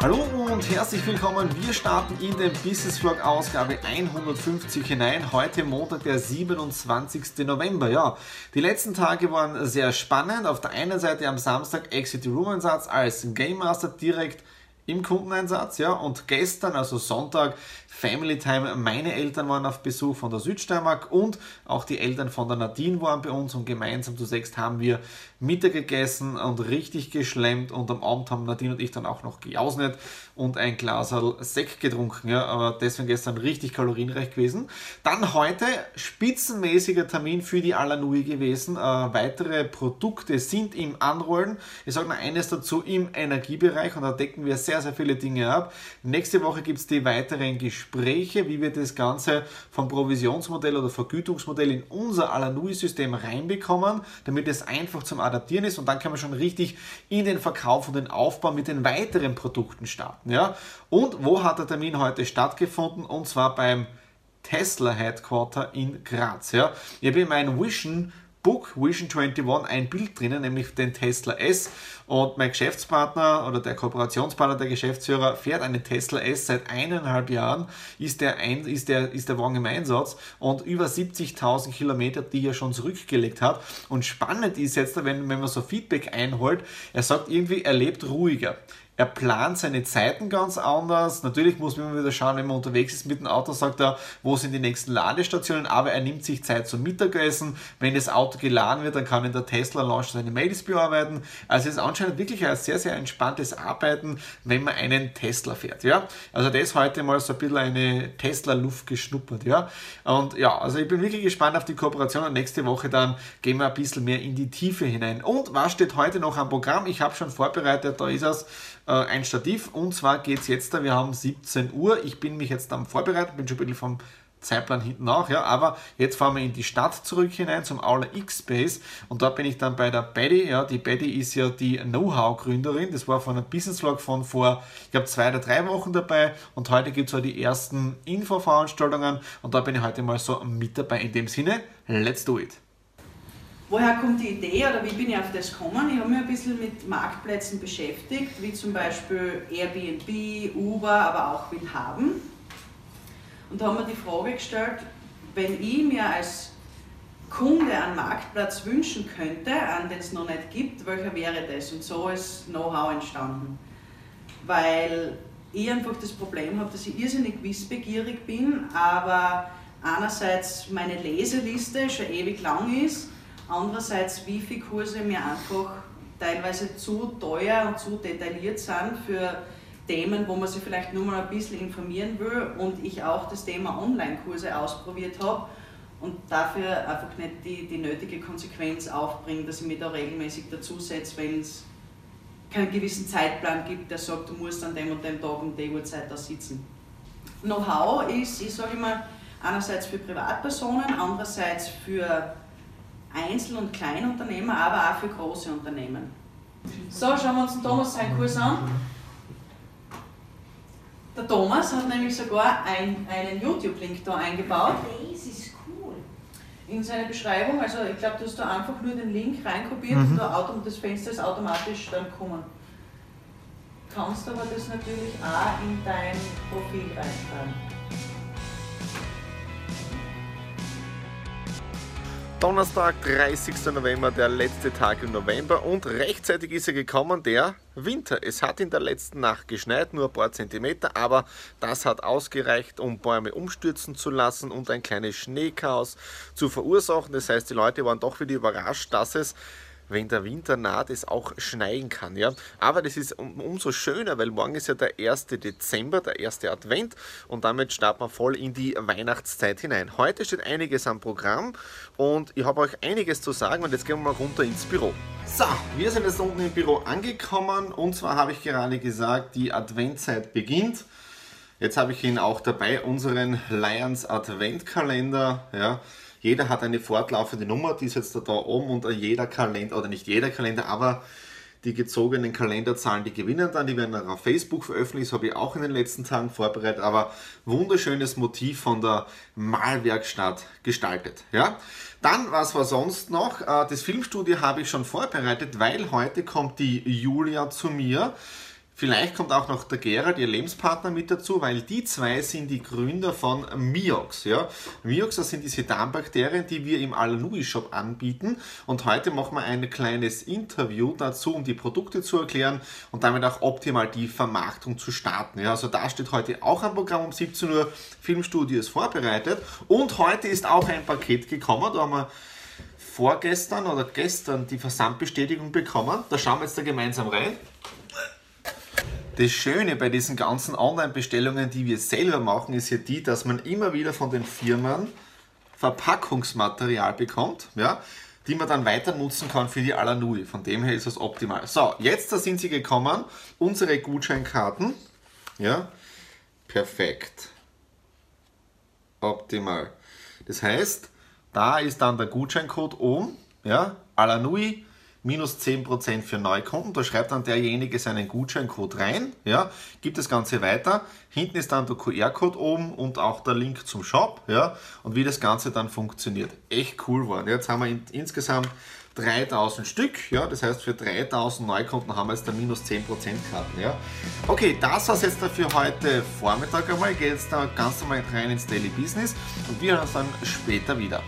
Hallo und herzlich willkommen. Wir starten in den Business Vlog Ausgabe 150 hinein. Heute Montag, der 27. November. Ja, die letzten Tage waren sehr spannend. Auf der einen Seite am Samstag Exit Room Einsatz als Game Master direkt im Kundeneinsatz, ja, und gestern, also Sonntag, Family Time. Meine Eltern waren auf Besuch von der Südsteiermark und auch die Eltern von der Nadine waren bei uns und gemeinsam zu sechst haben wir Mittag gegessen und richtig geschlemmt und am Abend haben Nadine und ich dann auch noch gejausnet und ein Glas Sekt getrunken. Ja, aber deswegen gestern richtig kalorienreich gewesen. Dann heute spitzenmäßiger Termin für die Alanui gewesen. Äh, weitere Produkte sind im Anrollen. Ich sage noch eines dazu im Energiebereich und da decken wir sehr, sehr viele Dinge ab. Nächste Woche gibt es die weiteren Gespräche, wie wir das Ganze vom Provisionsmodell oder Vergütungsmodell in unser Alanui-System reinbekommen, damit es einfach zum adaptieren ist und dann kann man schon richtig in den Verkauf und den Aufbau mit den weiteren Produkten starten. Ja? Und wo hat der Termin heute stattgefunden? Und zwar beim Tesla Headquarter in Graz. Ja? Ich habe in meinem Vision Book Vision 21 ein Bild drinnen, nämlich den Tesla S. Und mein Geschäftspartner oder der Kooperationspartner, der Geschäftsführer, fährt einen Tesla S seit eineinhalb Jahren, ist der, ein, ist der, ist der Wagen im Einsatz und über 70.000 Kilometer, die er schon zurückgelegt hat. Und spannend ist jetzt, wenn, wenn man so Feedback einholt, er sagt irgendwie, er lebt ruhiger. Er plant seine Zeiten ganz anders. Natürlich muss man wieder schauen, wenn man unterwegs ist mit dem Auto, sagt er, wo sind die nächsten Ladestationen, aber er nimmt sich Zeit zum Mittagessen. Wenn das Auto geladen wird, dann kann in der Tesla Launch seine Mails bearbeiten. Also es ist anscheinend wirklich ein sehr, sehr entspanntes Arbeiten, wenn man einen Tesla fährt. Ja? Also das heute mal so ein bisschen eine Tesla-Luft geschnuppert. Ja? Und ja, also ich bin wirklich gespannt auf die Kooperation und nächste Woche dann gehen wir ein bisschen mehr in die Tiefe hinein. Und was steht heute noch am Programm? Ich habe schon vorbereitet, da ist es äh, ein Stativ. Und zwar geht es jetzt, da, wir haben 17 Uhr. Ich bin mich jetzt am Vorbereiten, bin schon ein bisschen vom Zeitplan hinten auch, ja, aber jetzt fahren wir in die Stadt zurück hinein zum Aula X-Space und dort bin ich dann bei der Betty, ja, die Betty ist ja die Know-how-Gründerin, das war von einem Business-Vlog von vor, ich glaube, zwei oder drei Wochen dabei und heute gibt es die ersten Infoveranstaltungen und da bin ich heute mal so mit dabei. In dem Sinne, let's do it! Woher kommt die Idee oder wie bin ich auf das gekommen? Ich habe mich ein bisschen mit Marktplätzen beschäftigt, wie zum Beispiel Airbnb, Uber, aber auch Willhaben. Und da haben wir die Frage gestellt, wenn ich mir als Kunde einen Marktplatz wünschen könnte, an den es noch nicht gibt, welcher wäre das? Und so ist Know-how entstanden. Weil ich einfach das Problem habe, dass ich irrsinnig wissbegierig bin, aber einerseits meine Leseliste schon ewig lang ist Andererseits Wifi-Kurse mir einfach teilweise zu teuer und zu detailliert sind für Themen, wo man sich vielleicht nur mal ein bisschen informieren will und ich auch das Thema Online-Kurse ausprobiert habe und dafür einfach nicht die, die nötige Konsequenz aufbringe, dass ich mich da regelmäßig dazu setze, wenn es keinen gewissen Zeitplan gibt, der sagt, du musst an dem und dem Tag um die Uhrzeit da sitzen. Know-how ist, ich sage immer, einerseits für Privatpersonen, andererseits für Einzel- und Kleinunternehmer, aber auch für große Unternehmen. So, schauen wir uns den Thomas seinen Kurs an. Der Thomas hat nämlich sogar ein, einen YouTube-Link da eingebaut. Das ist cool. In seine Beschreibung, also ich glaube, du hast da einfach nur den Link reinkopiert Mhm. und da das Fenster ist automatisch dann kommen. Kannst aber das natürlich auch in dein Profil reinschreiben. Donnerstag, 30. November, der letzte Tag im November und rechtzeitig ist er gekommen, der Winter. Es hat in der letzten Nacht geschneit, nur ein paar Zentimeter, aber das hat ausgereicht, um Bäume umstürzen zu lassen und ein kleines Schneechaos zu verursachen. Das heißt, die Leute waren doch wieder überrascht, dass es wenn der Winter naht, es auch schneien kann. Ja? Aber das ist um, umso schöner, weil morgen ist ja der 1. Dezember, der erste Advent und damit starten wir voll in die Weihnachtszeit hinein. Heute steht einiges am Programm und ich habe euch einiges zu sagen und jetzt gehen wir mal runter ins Büro. So, wir sind jetzt unten im Büro angekommen und zwar habe ich gerade gesagt, die Adventzeit beginnt. Jetzt habe ich ihn auch dabei, unseren Lions Adventkalender. Ja. Jeder hat eine fortlaufende Nummer, die ist jetzt da oben und jeder Kalender, oder nicht jeder Kalender, aber die gezogenen Kalenderzahlen, die gewinnen dann, die werden dann auf Facebook veröffentlicht, das habe ich auch in den letzten Tagen vorbereitet, aber wunderschönes Motiv von der Malwerkstatt gestaltet. Ja? Dann, was war sonst noch? Äh, das Filmstudio habe ich schon vorbereitet, weil heute kommt die Julia zu mir Vielleicht kommt auch noch der Gerald, ihr Lebenspartner, mit dazu, weil die zwei sind die Gründer von Miox. Ja? Miox, das sind diese Darmbakterien, die wir im Alanui Shop anbieten. Und heute machen wir ein kleines Interview dazu, um die Produkte zu erklären und damit auch optimal die Vermarktung zu starten. Ja? Also da steht heute auch ein Programm um 17 Uhr. Filmstudio ist vorbereitet. Und heute ist auch ein Paket gekommen. Da haben wir vorgestern oder gestern die Versandbestätigung bekommen. Da schauen wir jetzt da gemeinsam rein. Das Schöne bei diesen ganzen Online-Bestellungen, die wir selber machen, ist ja die, dass man immer wieder von den Firmen Verpackungsmaterial bekommt, ja, die man dann weiter nutzen kann für die Alanui. Von dem her ist das optimal. So, jetzt da sind sie gekommen, unsere Gutscheinkarten. Ja, perfekt. Optimal. Das heißt, da ist dann der Gutscheincode oben, ja, Alanui minus 10% für Neukunden. Da schreibt dann derjenige seinen Gutscheincode rein, ja, gibt das Ganze weiter. Hinten ist dann der QR-Code oben und auch der Link zum Shop, ja, und wie das Ganze dann funktioniert. Echt cool geworden. Jetzt haben wir in, insgesamt 3000 Stück, ja, das heißt für 3000 Neukunden haben wir jetzt da minus 10% Karten, ja. Okay, das war es jetzt für heute Vormittag einmal, geht jetzt da ganz normal rein ins Daily Business und wir hören uns dann später wieder.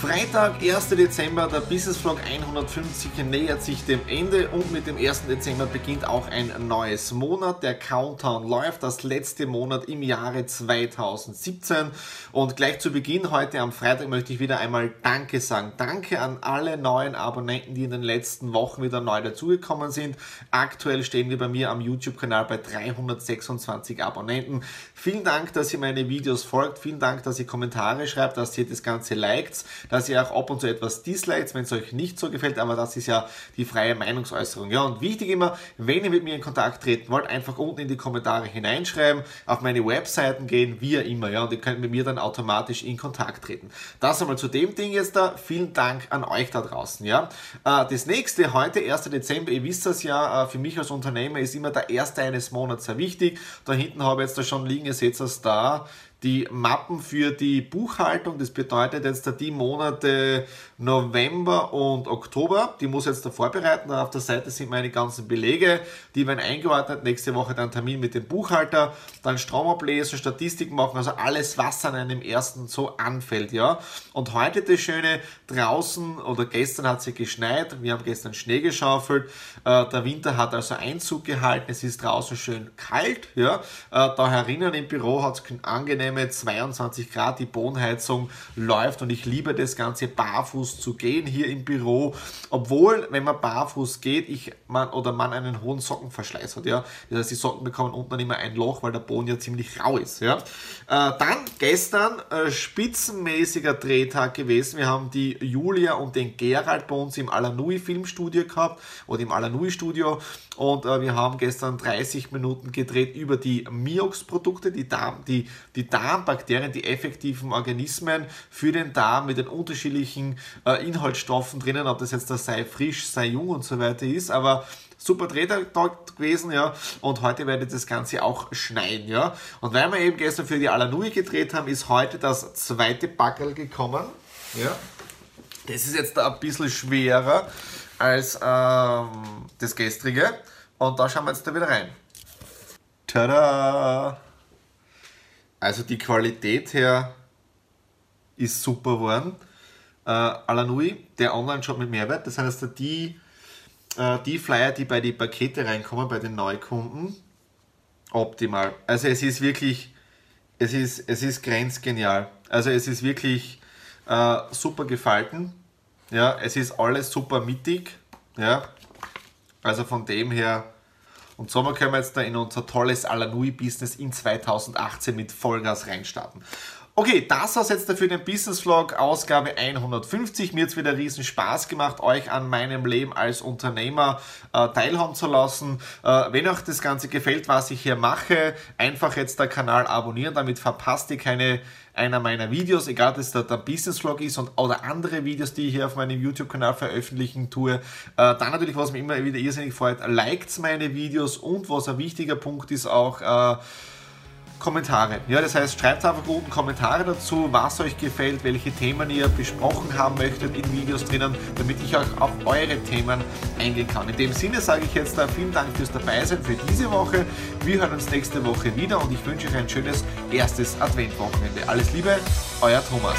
Freitag, 1. Dezember, der Business Vlog 150 nähert sich dem Ende und mit dem 1. Dezember beginnt auch ein neues Monat. Der Countdown läuft, das letzte Monat im Jahre 2017. Und gleich zu Beginn heute am Freitag möchte ich wieder einmal Danke sagen. Danke an alle neuen Abonnenten, die in den letzten Wochen wieder neu dazugekommen sind. Aktuell stehen wir bei mir am YouTube-Kanal bei 326 Abonnenten. Vielen Dank, dass ihr meine Videos folgt. Vielen Dank, dass ihr Kommentare schreibt, dass ihr das Ganze liked dass ihr auch ab und zu etwas disliked, wenn es euch nicht so gefällt, aber das ist ja die freie Meinungsäußerung. Ja, und wichtig immer, wenn ihr mit mir in Kontakt treten wollt, einfach unten in die Kommentare hineinschreiben, auf meine Webseiten gehen, wie immer, ja, und ihr könnt mit mir dann automatisch in Kontakt treten. Das einmal zu dem Ding jetzt da. Vielen Dank an euch da draußen, ja. Äh, das nächste, heute, 1. Dezember, ihr wisst das ja, äh, für mich als Unternehmer ist immer der erste eines Monats sehr wichtig. Da hinten habe ich jetzt da schon liegen, ihr seht das da, die Mappen für die Buchhaltung. Das bedeutet jetzt die Monate November und Oktober. Die muss ich jetzt da vorbereiten. Auf der Seite sind meine ganzen Belege. Die werden eingeordnet. Nächste Woche dann Termin mit dem Buchhalter. Dann Strom ablesen, Statistik machen. Also alles, was an einem ersten so anfällt. Ja. Und heute das Schöne, draußen oder gestern hat es geschneit. Wir haben gestern Schnee geschaufelt. Äh, der Winter hat also Einzug gehalten. Es ist draußen schön kalt. Ja. Äh, da herinnen im Büro hat es angenehm angenehme 22 Grad, die Bodenheizung läuft und ich liebe das Ganze barfuß zu gehen hier im Büro, obwohl, wenn man barfuß geht, ich man oder man einen hohen Sockenverschleiß hat, ja. Das heißt, die Socken bekommen unten immer ein Loch, weil der Boden ja ziemlich rau ist, ja. Äh, dann gestern äh, spitzenmäßiger Drehtag gewesen. Wir haben die Julia und den Gerald bei uns im Alanui Filmstudio gehabt oder im Alanui Studio und äh, wir haben gestern 30 Minuten gedreht über die Miox-Produkte, die, Darm, die, die Darmbakterien, die effektiven Organismen für den Darm mit den unterschiedlichen äh, Inhaltsstoffen drinnen, ob das jetzt da sei frisch, sei jung und so weiter ist, aber super Drehtag gewesen, ja, und heute werde ich das Ganze auch schneiden, ja. Und weil wir eben gestern für die Alanui gedreht haben, ist heute das zweite Backel gekommen, ja. Das ist jetzt ein bisschen schwerer, als ähm, das gestrige. Und da schauen wir jetzt da wieder rein. Tada! Also die Qualität her ist super geworden. Äh, Alanui, der Online-Shop mit Mehrwert, das heißt die, äh, die Flyer, die bei die Pakete reinkommen, bei den Neukunden, optimal. Also es ist wirklich, es ist, es ist grenzgenial. Also es ist wirklich äh, super gefalten. Ja, es ist alles super mittig. Ja, also von dem her. Und so können wir jetzt da in unser tolles Alanui-Business in 2018 mit Vollgas reinstarten. Okay, das war's jetzt dafür den Business Vlog Ausgabe 150. Mir hat es wieder riesen Spaß gemacht, euch an meinem Leben als Unternehmer äh, teilhaben zu lassen. Äh, wenn euch das Ganze gefällt, was ich hier mache, einfach jetzt der Kanal abonnieren, damit verpasst ihr keine einer meiner Videos, egal ob das der, der Business Vlog ist und, oder andere Videos, die ich hier auf meinem YouTube-Kanal veröffentlichen tue. Äh, dann natürlich, was mir immer wieder irrsinnig freut, liked meine Videos und was ein wichtiger Punkt ist auch, äh, Kommentare. Ja, das heißt, schreibt einfach guten Kommentare dazu, was euch gefällt, welche Themen ihr besprochen haben möchtet in Videos drinnen, damit ich auch auf eure Themen eingehen kann. In dem Sinne sage ich jetzt vielen Dank fürs Dabeisein für diese Woche. Wir hören uns nächste Woche wieder und ich wünsche euch ein schönes erstes Adventwochenende. Alles Liebe, euer Thomas.